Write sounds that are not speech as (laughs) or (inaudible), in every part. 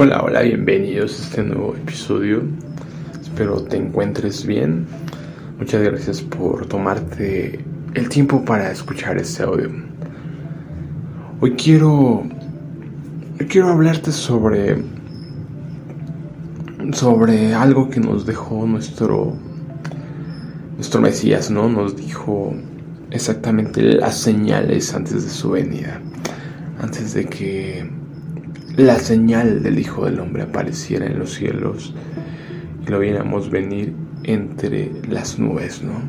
Hola, hola, bienvenidos a este nuevo episodio. Espero te encuentres bien. Muchas gracias por tomarte el tiempo para escuchar este audio. Hoy quiero quiero hablarte sobre sobre algo que nos dejó nuestro nuestro Mesías, ¿no? Nos dijo exactamente las señales antes de su venida, antes de que la señal del Hijo del Hombre apareciera en los cielos y lo viéramos venir entre las nubes, ¿no?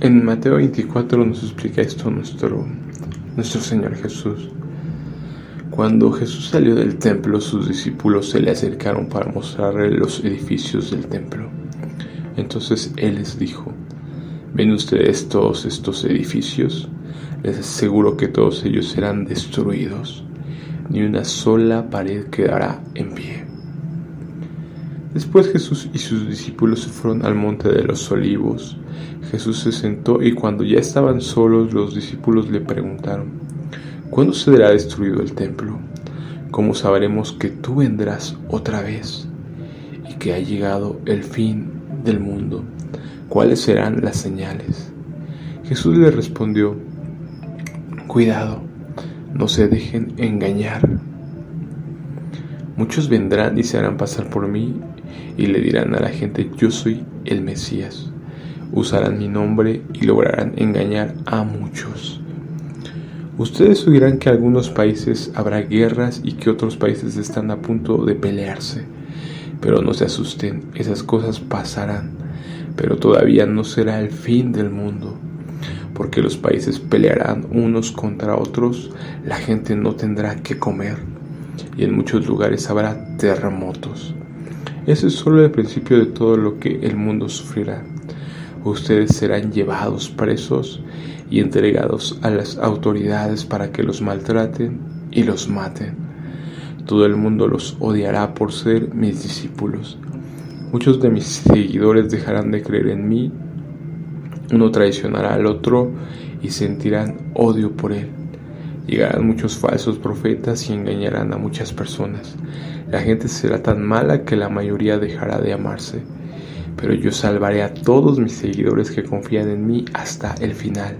En Mateo 24 nos explica esto nuestro, nuestro Señor Jesús. Cuando Jesús salió del templo, sus discípulos se le acercaron para mostrarle los edificios del templo. Entonces Él les dijo, ¿ven ustedes todos estos edificios? Les aseguro que todos ellos serán destruidos, ni una sola pared quedará en pie. Después Jesús y sus discípulos se fueron al monte de los olivos. Jesús se sentó y cuando ya estaban solos los discípulos le preguntaron, ¿Cuándo será destruido el templo? ¿Cómo sabremos que tú vendrás otra vez y que ha llegado el fin del mundo? ¿Cuáles serán las señales? Jesús le respondió, Cuidado, no se dejen engañar. Muchos vendrán y se harán pasar por mí y le dirán a la gente, yo soy el Mesías. Usarán mi nombre y lograrán engañar a muchos. Ustedes oirán que algunos países habrá guerras y que otros países están a punto de pelearse. Pero no se asusten, esas cosas pasarán, pero todavía no será el fin del mundo. Porque los países pelearán unos contra otros, la gente no tendrá que comer y en muchos lugares habrá terremotos. Ese es solo el principio de todo lo que el mundo sufrirá. Ustedes serán llevados presos y entregados a las autoridades para que los maltraten y los maten. Todo el mundo los odiará por ser mis discípulos. Muchos de mis seguidores dejarán de creer en mí, uno traicionará al otro y sentirán odio por él. Llegarán muchos falsos profetas y engañarán a muchas personas. La gente será tan mala que la mayoría dejará de amarse. Pero yo salvaré a todos mis seguidores que confían en mí hasta el final.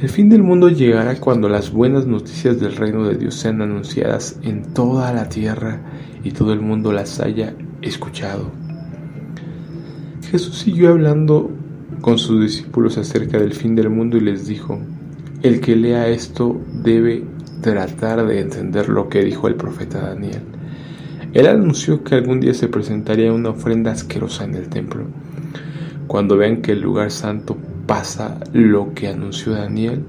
El fin del mundo llegará cuando las buenas noticias del reino de Dios sean anunciadas en toda la tierra y todo el mundo las haya escuchado. Jesús siguió hablando con sus discípulos acerca del fin del mundo y les dijo, el que lea esto debe tratar de entender lo que dijo el profeta Daniel. Él anunció que algún día se presentaría una ofrenda asquerosa en el templo. Cuando vean que el lugar santo pasa lo que anunció Daniel,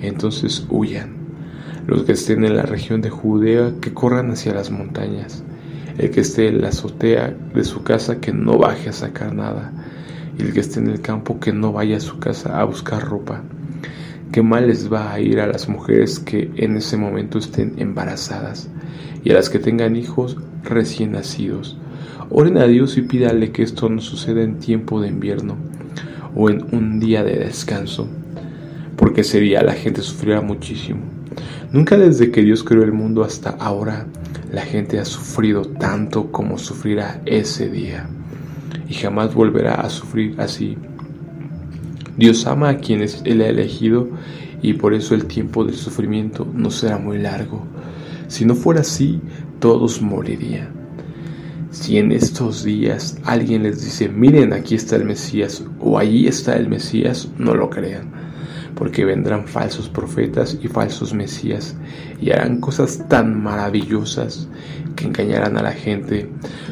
entonces huyan. Los que estén en la región de Judea, que corran hacia las montañas. El que esté en la azotea de su casa, que no baje a sacar nada. Y el que esté en el campo, que no vaya a su casa a buscar ropa. Qué mal les va a ir a las mujeres que en ese momento estén embarazadas y a las que tengan hijos recién nacidos. Oren a Dios y pídale que esto no suceda en tiempo de invierno o en un día de descanso, porque ese día la gente sufrirá muchísimo. Nunca desde que Dios creó el mundo hasta ahora la gente ha sufrido tanto como sufrirá ese día, y jamás volverá a sufrir así. Dios ama a quienes Él ha elegido y por eso el tiempo del sufrimiento no será muy largo. Si no fuera así, todos morirían. Si en estos días alguien les dice, miren, aquí está el Mesías o allí está el Mesías, no lo crean, porque vendrán falsos profetas y falsos Mesías y harán cosas tan maravillosas que engañarán a la gente.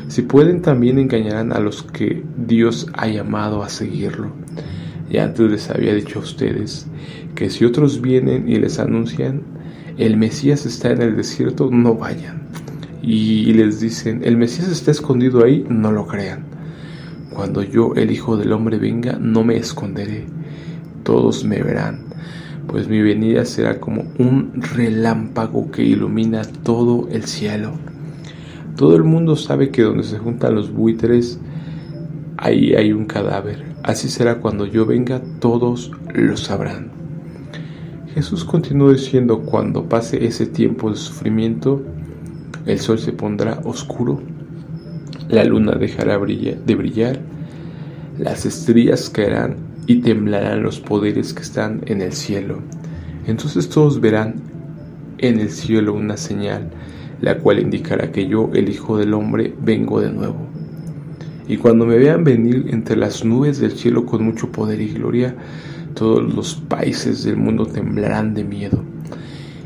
Si pueden, también engañarán a los que Dios ha llamado a seguirlo. Y antes les había dicho a ustedes que si otros vienen y les anuncian, el Mesías está en el desierto, no vayan y les dicen, el Mesías está escondido ahí, no lo crean. Cuando yo, el Hijo del Hombre, venga, no me esconderé, todos me verán, pues mi venida será como un relámpago que ilumina todo el cielo. Todo el mundo sabe que donde se juntan los buitres, ahí hay un cadáver. Así será cuando yo venga, todos lo sabrán. Jesús continuó diciendo, cuando pase ese tiempo de sufrimiento, el sol se pondrá oscuro, la luna dejará de brillar, las estrellas caerán y temblarán los poderes que están en el cielo. Entonces todos verán en el cielo una señal, la cual indicará que yo, el Hijo del Hombre, vengo de nuevo. Y cuando me vean venir entre las nubes del cielo con mucho poder y gloria, todos los países del mundo temblarán de miedo.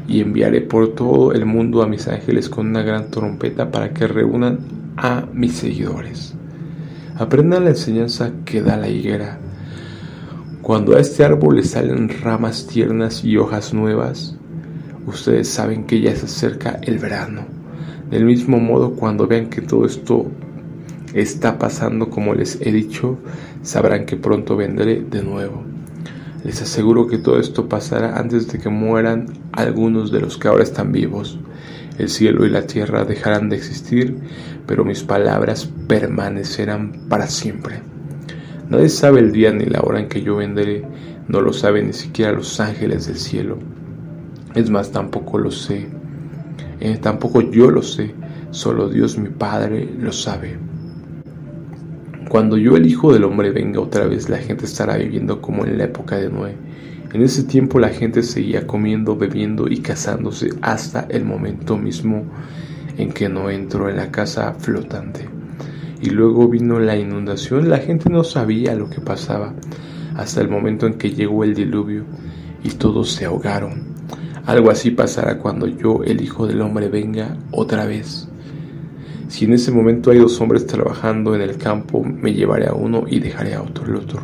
Y enviaré por todo el mundo a mis ángeles con una gran trompeta para que reúnan a mis seguidores. Aprendan la enseñanza que da la higuera. Cuando a este árbol le salen ramas tiernas y hojas nuevas, ustedes saben que ya se acerca el verano. Del mismo modo, cuando vean que todo esto está pasando como les he dicho, sabrán que pronto vendré de nuevo. Les aseguro que todo esto pasará antes de que mueran algunos de los que ahora están vivos. El cielo y la tierra dejarán de existir, pero mis palabras permanecerán para siempre. Nadie sabe el día ni la hora en que yo vendré, no lo saben ni siquiera los ángeles del cielo. Es más, tampoco lo sé. Eh, tampoco yo lo sé, solo Dios mi Padre lo sabe. Cuando yo el Hijo del Hombre venga otra vez, la gente estará viviendo como en la época de Noé. En ese tiempo la gente seguía comiendo, bebiendo y casándose hasta el momento mismo en que no entró en la casa flotante. Y luego vino la inundación, la gente no sabía lo que pasaba hasta el momento en que llegó el diluvio y todos se ahogaron. Algo así pasará cuando yo, el Hijo del Hombre, venga otra vez. Si en ese momento hay dos hombres trabajando en el campo, me llevaré a uno y dejaré a otro el otro.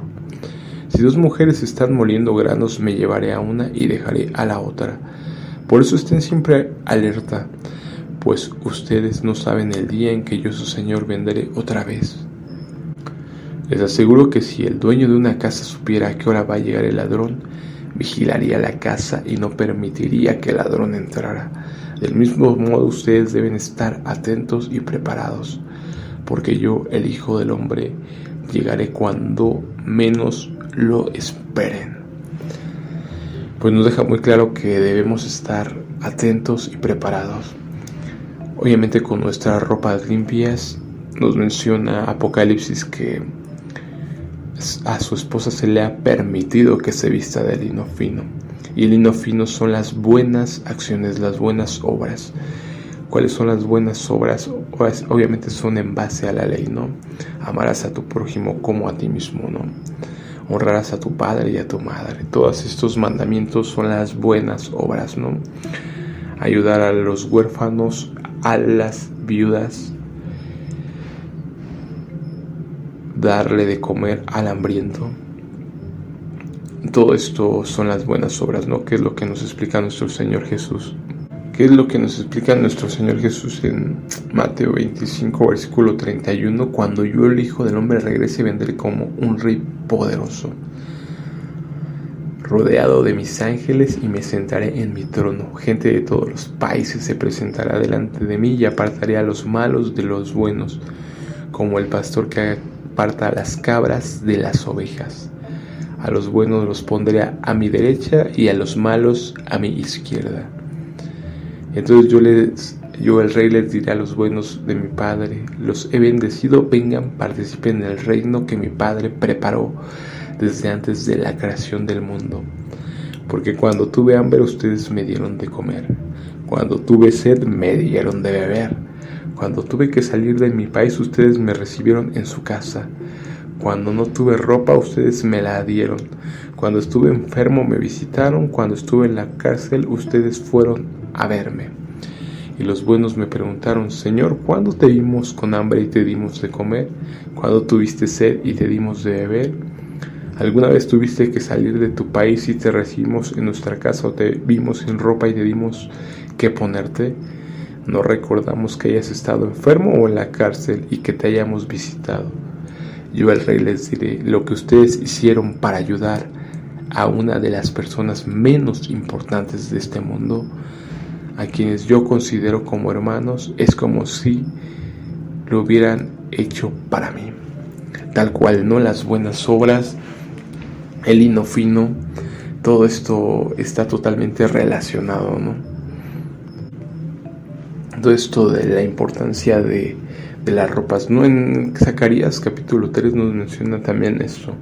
Si dos mujeres están moliendo granos, me llevaré a una y dejaré a la otra. Por eso estén siempre alerta, pues ustedes no saben el día en que yo, su Señor, vendré otra vez. Les aseguro que si el dueño de una casa supiera a qué hora va a llegar el ladrón, vigilaría la casa y no permitiría que el ladrón entrara. Del mismo modo ustedes deben estar atentos y preparados, porque yo, el Hijo del Hombre, llegaré cuando menos lo esperen. Pues nos deja muy claro que debemos estar atentos y preparados. Obviamente con nuestras ropas limpias nos menciona Apocalipsis que a su esposa se le ha permitido que se vista de lino fino y el lino fino son las buenas acciones, las buenas obras. ¿Cuáles son las buenas obras? Obviamente son en base a la ley, ¿no? Amarás a tu prójimo como a ti mismo, ¿no? Honrarás a tu padre y a tu madre. Todos estos mandamientos son las buenas obras, ¿no? Ayudar a los huérfanos, a las viudas, darle de comer al hambriento, todo esto son las buenas obras, ¿no? ¿Qué es lo que nos explica nuestro Señor Jesús? ¿Qué es lo que nos explica nuestro Señor Jesús en Mateo 25, versículo 31? Cuando yo, el Hijo del Hombre, regrese, vendré como un rey poderoso, rodeado de mis ángeles y me sentaré en mi trono. Gente de todos los países se presentará delante de mí y apartaré a los malos de los buenos, como el pastor que aparta a las cabras de las ovejas. A los buenos los pondré a mi derecha y a los malos a mi izquierda. Entonces yo les yo el rey les diré a los buenos de mi padre, los he bendecido, vengan, participen en el reino que mi padre preparó desde antes de la creación del mundo. Porque cuando tuve hambre ustedes me dieron de comer, cuando tuve sed me dieron de beber, cuando tuve que salir de mi país ustedes me recibieron en su casa. Cuando no tuve ropa, ustedes me la dieron. Cuando estuve enfermo, me visitaron. Cuando estuve en la cárcel, ustedes fueron a verme. Y los buenos me preguntaron, Señor, ¿cuándo te vimos con hambre y te dimos de comer? ¿Cuándo tuviste sed y te dimos de beber? ¿Alguna vez tuviste que salir de tu país y te recibimos en nuestra casa o te vimos sin ropa y te dimos que ponerte? No recordamos que hayas estado enfermo o en la cárcel y que te hayamos visitado. Yo el rey les diré, lo que ustedes hicieron para ayudar a una de las personas menos importantes de este mundo, a quienes yo considero como hermanos, es como si lo hubieran hecho para mí. Tal cual, no las buenas obras, el hino fino, todo esto está totalmente relacionado, ¿no? Todo esto de la importancia de, de las ropas, ¿no? En Zacarías capítulo 3 nos menciona también esto.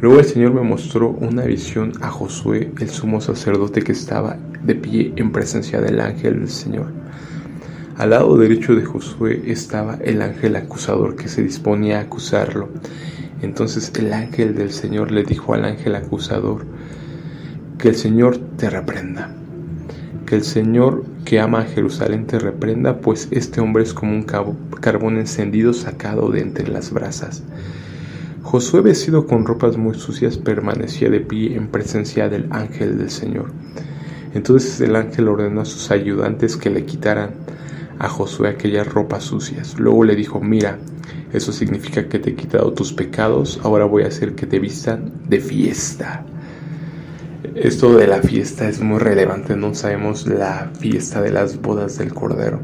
Luego el Señor me mostró una visión a Josué, el sumo sacerdote que estaba de pie en presencia del ángel del Señor. Al lado derecho de Josué estaba el ángel acusador que se disponía a acusarlo. Entonces el ángel del Señor le dijo al ángel acusador, que el Señor te reprenda, que el Señor que ama a Jerusalén te reprenda, pues este hombre es como un carbón encendido sacado de entre las brasas. Josué, vestido con ropas muy sucias, permanecía de pie en presencia del ángel del Señor. Entonces el ángel ordenó a sus ayudantes que le quitaran a Josué aquellas ropas sucias. Luego le dijo, mira, eso significa que te he quitado tus pecados, ahora voy a hacer que te vistan de fiesta. Esto de la fiesta es muy relevante, no sabemos la fiesta de las bodas del Cordero.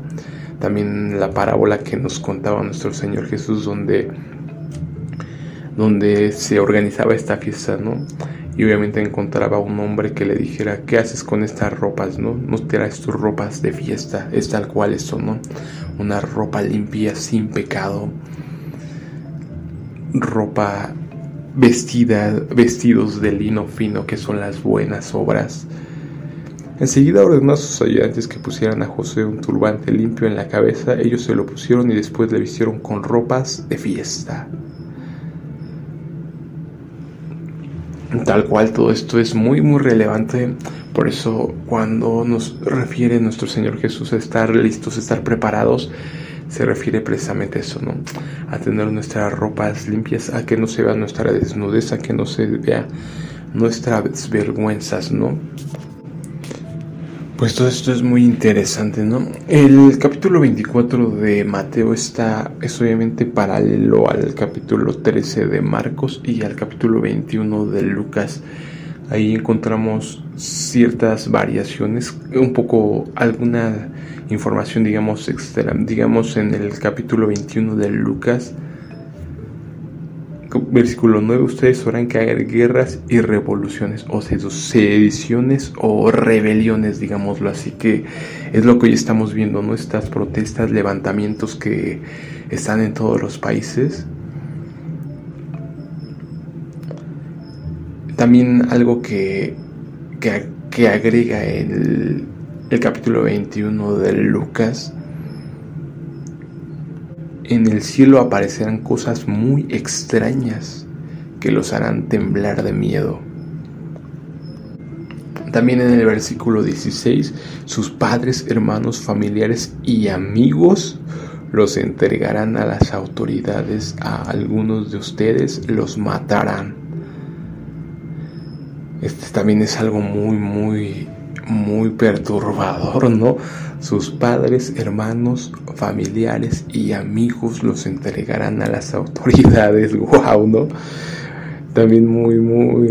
También la parábola que nos contaba nuestro Señor Jesús donde donde se organizaba esta fiesta, ¿no? Y obviamente encontraba un hombre que le dijera, ¿qué haces con estas ropas, no? No traes tus ropas de fiesta, es tal cual esto, ¿no? Una ropa limpia, sin pecado, ropa vestida, vestidos de lino fino, que son las buenas obras. Enseguida ordenó a sus ayudantes que pusieran a José un turbante limpio en la cabeza, ellos se lo pusieron y después le vistieron con ropas de fiesta. Tal cual todo esto es muy muy relevante, por eso cuando nos refiere nuestro Señor Jesús a estar listos, a estar preparados, se refiere precisamente a eso, ¿no? A tener nuestras ropas limpias, a que no se vea nuestra desnudez, a que no se vea nuestras vergüenzas, ¿no? Pues todo esto es muy interesante, ¿no? El capítulo 24 de Mateo está, es obviamente paralelo al capítulo 13 de Marcos y al capítulo 21 de Lucas. Ahí encontramos ciertas variaciones, un poco alguna información, digamos, extra, digamos en el capítulo 21 de Lucas Versículo 9, ustedes sabrán que hay guerras y revoluciones, o sediciones o rebeliones, digámoslo así, que es lo que hoy estamos viendo, ¿no? Estas protestas, levantamientos que están en todos los países. También algo que, que, agrega el, el capítulo 21 de Lucas en el cielo aparecerán cosas muy extrañas que los harán temblar de miedo. También en el versículo 16, sus padres, hermanos, familiares y amigos los entregarán a las autoridades, a algunos de ustedes los matarán. Este también es algo muy, muy, muy perturbador, ¿no? Sus padres, hermanos, familiares y amigos los entregarán a las autoridades. (laughs) Wow, ¿no? También muy, muy...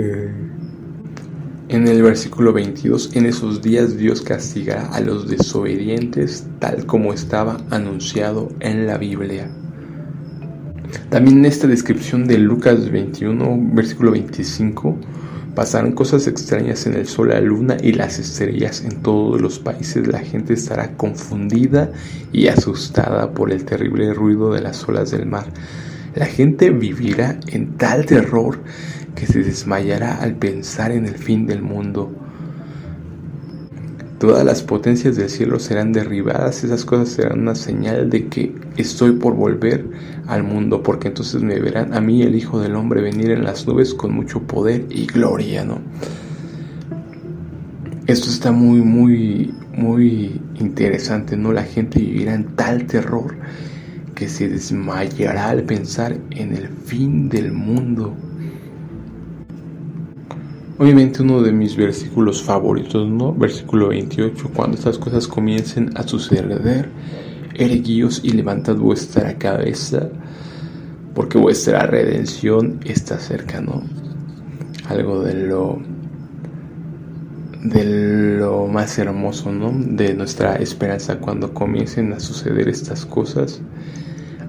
En el versículo 22, en esos días Dios castigará a los desobedientes tal como estaba anunciado en la Biblia. También en esta descripción de Lucas 21, versículo 25, Pasarán cosas extrañas en el sol, la luna y las estrellas. En todos los países la gente estará confundida y asustada por el terrible ruido de las olas del mar. La gente vivirá en tal terror que se desmayará al pensar en el fin del mundo. Todas las potencias del cielo serán derribadas, esas cosas serán una señal de que estoy por volver al mundo, porque entonces me verán a mí, el Hijo del Hombre, venir en las nubes con mucho poder y gloria, ¿no? Esto está muy, muy, muy interesante, ¿no? La gente vivirá en tal terror que se desmayará al pensar en el fin del mundo. Obviamente uno de mis versículos favoritos, ¿no? Versículo 28, cuando estas cosas comiencen a suceder, erguíos y levantad vuestra cabeza, porque vuestra redención está cerca, ¿no? Algo de lo de lo más hermoso, ¿no? De nuestra esperanza cuando comiencen a suceder estas cosas.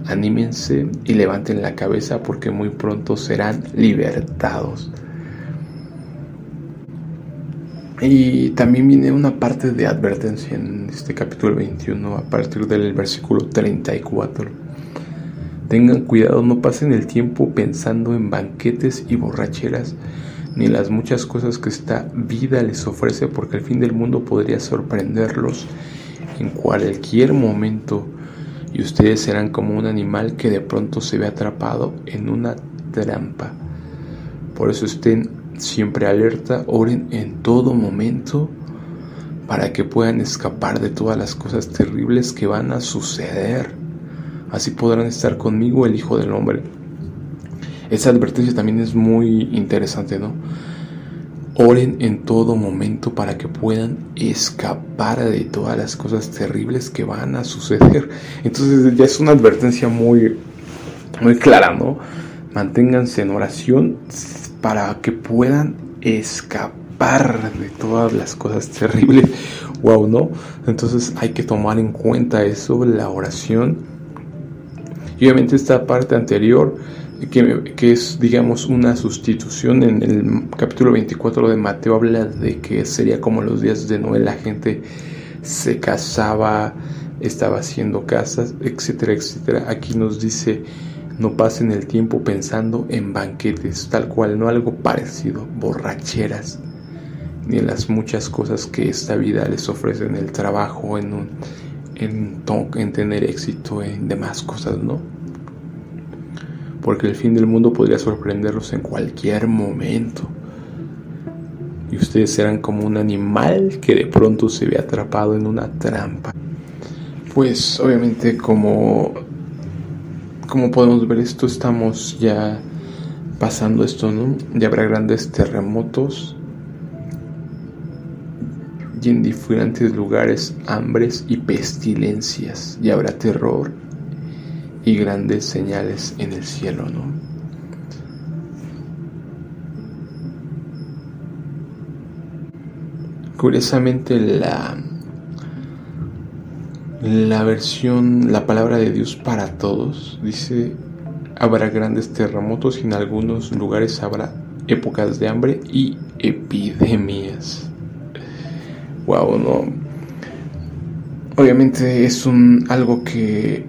Anímense y levanten la cabeza porque muy pronto serán libertados. Y también viene una parte de advertencia en este capítulo 21 a partir del versículo 34. Tengan cuidado, no pasen el tiempo pensando en banquetes y borracheras, ni las muchas cosas que esta vida les ofrece, porque el fin del mundo podría sorprenderlos en cualquier momento, y ustedes serán como un animal que de pronto se ve atrapado en una trampa. Por eso estén siempre alerta, oren en todo momento para que puedan escapar de todas las cosas terribles que van a suceder. Así podrán estar conmigo el Hijo del Hombre. Esa advertencia también es muy interesante, ¿no? Oren en todo momento para que puedan escapar de todas las cosas terribles que van a suceder. Entonces ya es una advertencia muy, muy clara, ¿no? Manténganse en oración para que puedan escapar de todas las cosas terribles. Wow, ¿no? Entonces hay que tomar en cuenta eso, la oración. Y obviamente esta parte anterior, que, es, digamos, una sustitución en el capítulo 24 de Mateo, habla de que sería como los días de Noé, la gente se casaba, estaba haciendo casas, etcétera, etcétera. Aquí nos dice no pasen el tiempo pensando en banquetes, tal cual, no algo parecido, borracheras, ni en las muchas cosas que esta vida les ofrece en el trabajo, en, un, en, en tener éxito, en demás cosas, ¿no? Porque el fin del mundo podría sorprenderlos en cualquier momento. Y ustedes serán como un animal que de pronto se ve atrapado en una trampa. Pues obviamente como como podemos ver esto estamos ya pasando esto, ¿no? Ya habrá grandes terremotos y en diferentes lugares hambres y pestilencias. Y habrá terror y grandes señales en el cielo, ¿no? Curiosamente la la versión, la palabra de Dios para todos, dice, habrá grandes terremotos y en algunos lugares habrá épocas de hambre y epidemias. Wow, no. Obviamente es un algo que,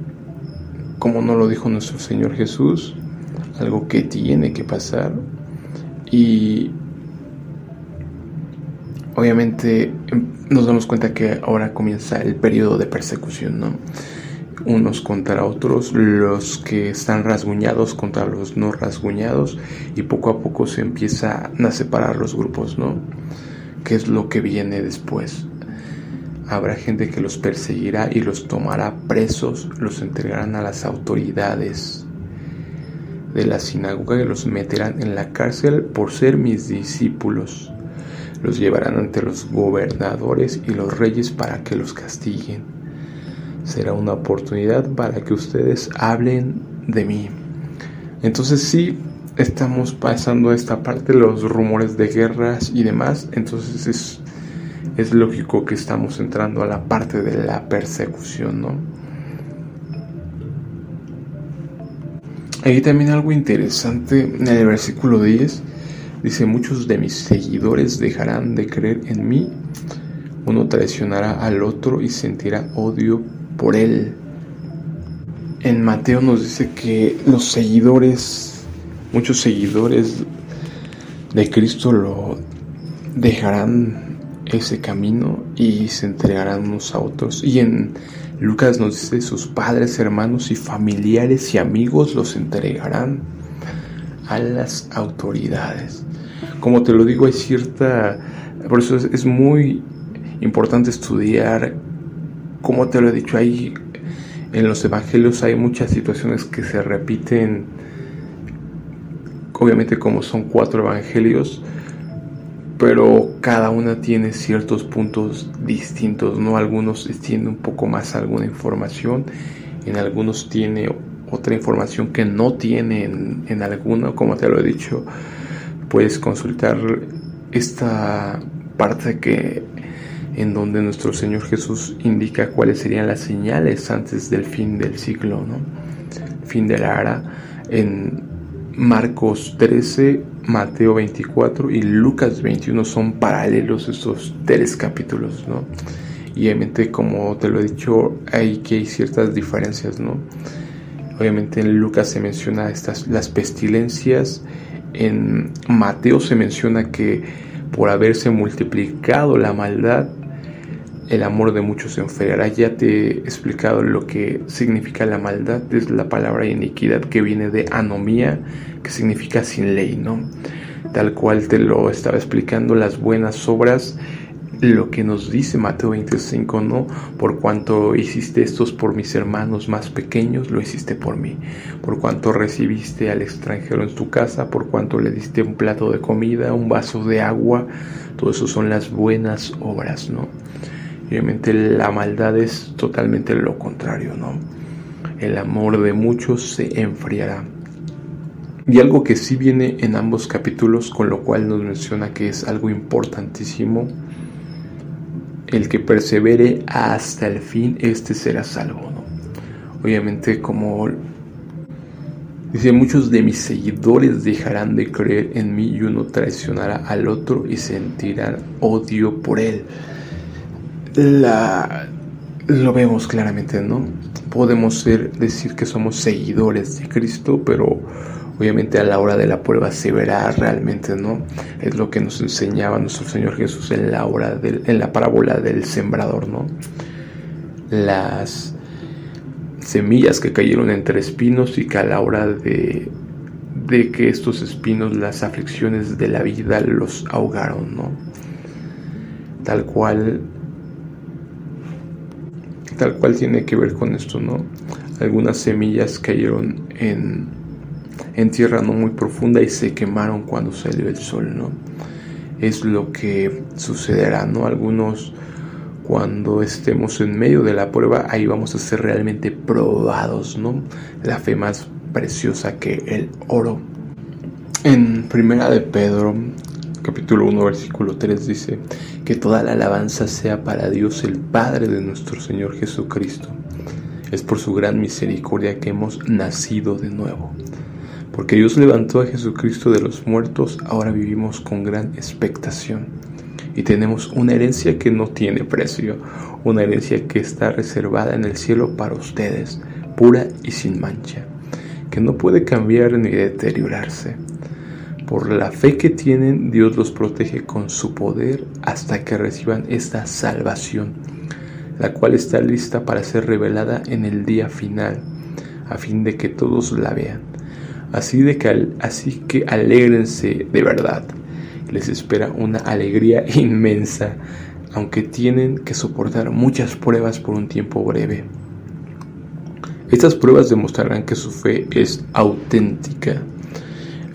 como no lo dijo nuestro Señor Jesús, algo que tiene que pasar y obviamente nos damos cuenta que ahora comienza el periodo de persecución, ¿no? Unos contra otros, los que están rasguñados contra los no rasguñados, y poco a poco se empiezan a separar los grupos, ¿no? ¿Qué es lo que viene después? Habrá gente que los perseguirá y los tomará presos, los entregarán a las autoridades de la sinagoga y los meterán en la cárcel por ser mis discípulos los llevarán ante los gobernadores y los reyes para que los castiguen. Será una oportunidad para que ustedes hablen de mí. Entonces sí, estamos pasando esta parte, los rumores de guerras y demás. Entonces es, es lógico que estamos entrando a la parte de la persecución, ¿no? Hay también algo interesante en el versículo 10 Dice, muchos de mis seguidores dejarán de creer en mí, uno traicionará al otro y sentirá odio por él. En Mateo nos dice que los seguidores, muchos seguidores de Cristo lo dejarán ese camino y se entregarán unos a otros. Y en Lucas nos dice, sus padres, hermanos y familiares y amigos los entregarán a las autoridades como te lo digo, hay cierta... Por eso es, muy importante estudiar, como te lo he dicho, hay en los evangelios hay muchas situaciones que se repiten, obviamente como son cuatro evangelios, pero cada una tiene ciertos puntos distintos, ¿no? Algunos tienen un poco más alguna información, en algunos tiene otra información que no tiene en, alguna, como te lo he dicho puedes consultar esta parte que en donde nuestro Señor Jesús indica cuáles serían las señales antes del fin del ciclo, ¿no? Fin de la era en Marcos 13, Mateo 24 y Lucas 21 son paralelos estos tres capítulos, ¿no? Y obviamente, como te lo he dicho, hay que hay ciertas diferencias, ¿no? Obviamente en Lucas se menciona estas, las pestilencias, en Mateo se menciona que por haberse multiplicado la maldad, el amor de muchos se enfriará. Ya te he explicado lo que significa la maldad, es la palabra iniquidad que viene de anomía, que significa sin ley, ¿no? Tal cual te lo estaba explicando, las buenas obras, lo que nos dice Mateo 25, ¿no? Por cuanto hiciste estos por mis hermanos más pequeños, lo hiciste por mí. Por cuanto recibiste al extranjero en tu casa, por cuanto le diste un plato de comida, un vaso de agua, todo eso son las buenas obras, ¿no? Obviamente la maldad es totalmente lo contrario, ¿no? El amor de muchos se enfriará. Y algo que sí viene en ambos capítulos, con lo cual nos menciona que es algo importantísimo, el que persevere hasta el fin, este será salvo, ¿no? Obviamente como dice, muchos de mis seguidores dejarán de creer en mí y uno traicionará al otro y sentirán odio por él la, lo vemos claramente, ¿no? Podemos decir que somos seguidores de Cristo, pero obviamente a la hora de la prueba se verá realmente, ¿no? Es lo que nos enseñaba nuestro Señor Jesús en la, hora del, en la parábola del sembrador, ¿no? Las semillas que cayeron entre espinos y que a la hora de, de que estos espinos, las aflicciones de la vida los ahogaron, ¿no? Tal cual tal cual tiene que ver con esto, ¿no? Algunas semillas cayeron en, en tierra no muy profunda y se quemaron cuando salió el sol, ¿no? Es lo que sucederá, ¿no? Algunos cuando estemos en medio de la prueba, ahí vamos a ser realmente probados, ¿no? La fe más preciosa que el oro. En Primera de Pedro, capítulo 1, versículo 3 dice, que toda la alabanza sea para Dios el Padre de nuestro Señor Jesucristo. Es por su gran misericordia que hemos nacido de nuevo. Porque Dios levantó a Jesucristo de los muertos, ahora vivimos con gran expectación. Y tenemos una herencia que no tiene precio, una herencia que está reservada en el cielo para ustedes, pura y sin mancha, que no puede cambiar ni deteriorarse por la fe que tienen, Dios los protege con su poder hasta que reciban esta salvación, la cual está lista para ser revelada en el día final, a fin de que todos la vean. Así, de que, así que alégrense de verdad. Les espera una alegría (laughs) inmensa, aunque tienen que soportar muchas pruebas por un tiempo breve. Estas pruebas demostrarán que su fe es auténtica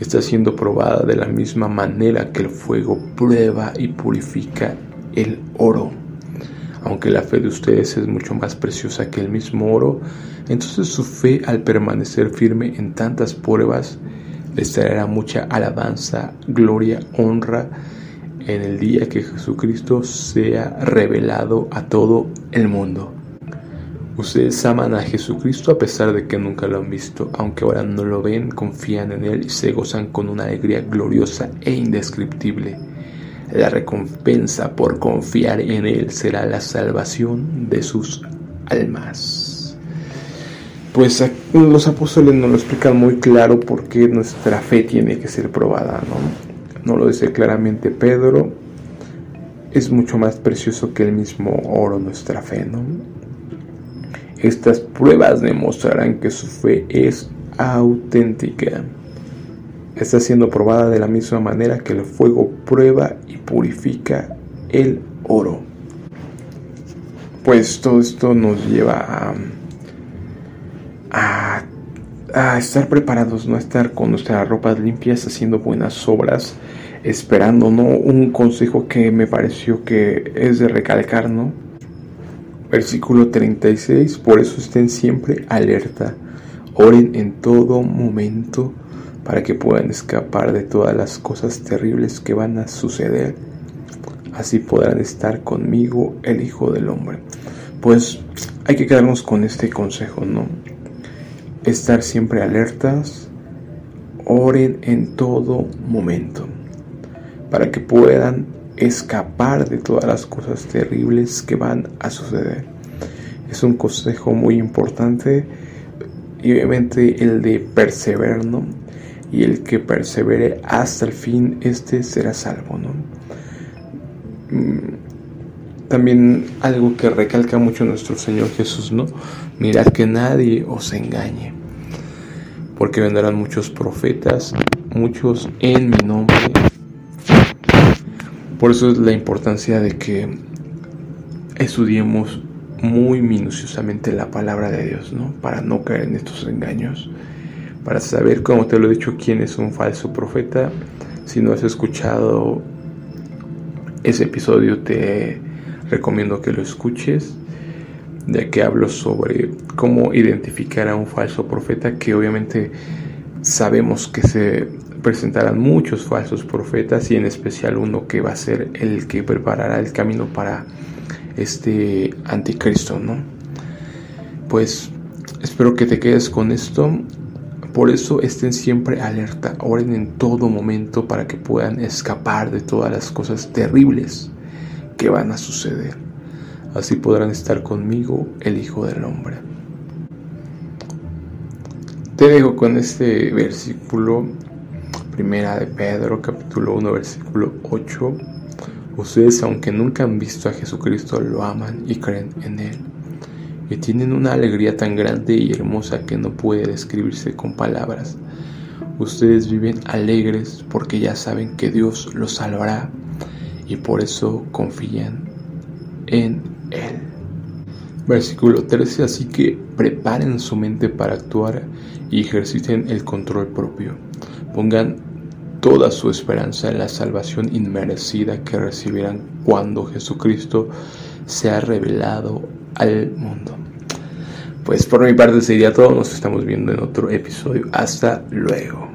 está siendo probada de la misma manera que el fuego prueba y purifica el oro. Aunque la fe de ustedes es mucho más preciosa que el mismo oro, entonces su fe al permanecer firme en tantas pruebas les traerá mucha alabanza, gloria, honra en el día que Jesucristo sea revelado a todo el mundo. Ustedes aman a Jesucristo a pesar de que nunca lo han visto, aunque ahora no lo ven, confían en Él y se gozan con una alegría gloriosa e indescriptible. La recompensa por confiar en Él será la salvación de sus almas. Pues los apóstoles nos lo explican muy claro porque nuestra fe tiene que ser probada, ¿no? No lo dice claramente Pedro, es mucho más precioso que el mismo oro nuestra fe, ¿no? Estas pruebas demostrarán que su fe es auténtica. Está siendo probada de la misma manera que el fuego prueba y purifica el oro. Pues todo esto nos lleva a, estar preparados, no estar con nuestras ropas limpias, haciendo buenas obras, esperando, ¿no? Un consejo que me pareció que es de recalcar, ¿no? Versículo 36, por eso estén siempre alerta, oren en todo momento para que puedan escapar de todas las cosas terribles que van a suceder. Así podrán estar conmigo el Hijo del Hombre. Pues hay que quedarnos con este consejo, ¿no? Estar siempre alertas, oren en todo momento, para que puedan escapar de todas las cosas terribles que van a suceder. Es un consejo muy importante y obviamente el de perseverar, ¿no? Y el que persevere hasta el fin, este será salvo, ¿no? Mm, también algo que recalca mucho nuestro Señor Jesús, ¿no? Mirad que nadie os engañe, porque vendrán muchos profetas, muchos en mi nombre. Por eso es la importancia de que estudiemos muy minuciosamente la palabra de Dios, ¿no? Para no caer en estos engaños, para saber, como te lo he dicho, quién es un falso profeta. Si no has escuchado ese episodio, te recomiendo que lo escuches, ya que hablo sobre cómo identificar a un falso profeta, que obviamente sabemos que se presentarán muchos falsos profetas y en especial uno que va a ser el que preparará el camino para este anticristo, ¿no? Pues espero que te quedes con esto. Por eso estén siempre alerta, oren en todo momento para que puedan escapar de todas las cosas terribles que van a suceder. Así podrán estar conmigo el Hijo del Hombre. Te dejo con este versículo, primera de Pedro, capítulo 1, versículo 8. Ustedes, aunque nunca han visto a Jesucristo, lo aman y creen en Él. Y tienen una alegría tan grande y hermosa que no puede describirse con palabras. Ustedes viven alegres porque ya saben que Dios los salvará y por eso confían en Él. Versículo 13, así que preparen su mente para actuar y ejerciten el control propio. Pongan toda su esperanza en la salvación inmerecida que recibirán cuando Jesucristo sea revelado al mundo. Pues por mi parte sería todo, nos estamos viendo en otro episodio. Hasta luego.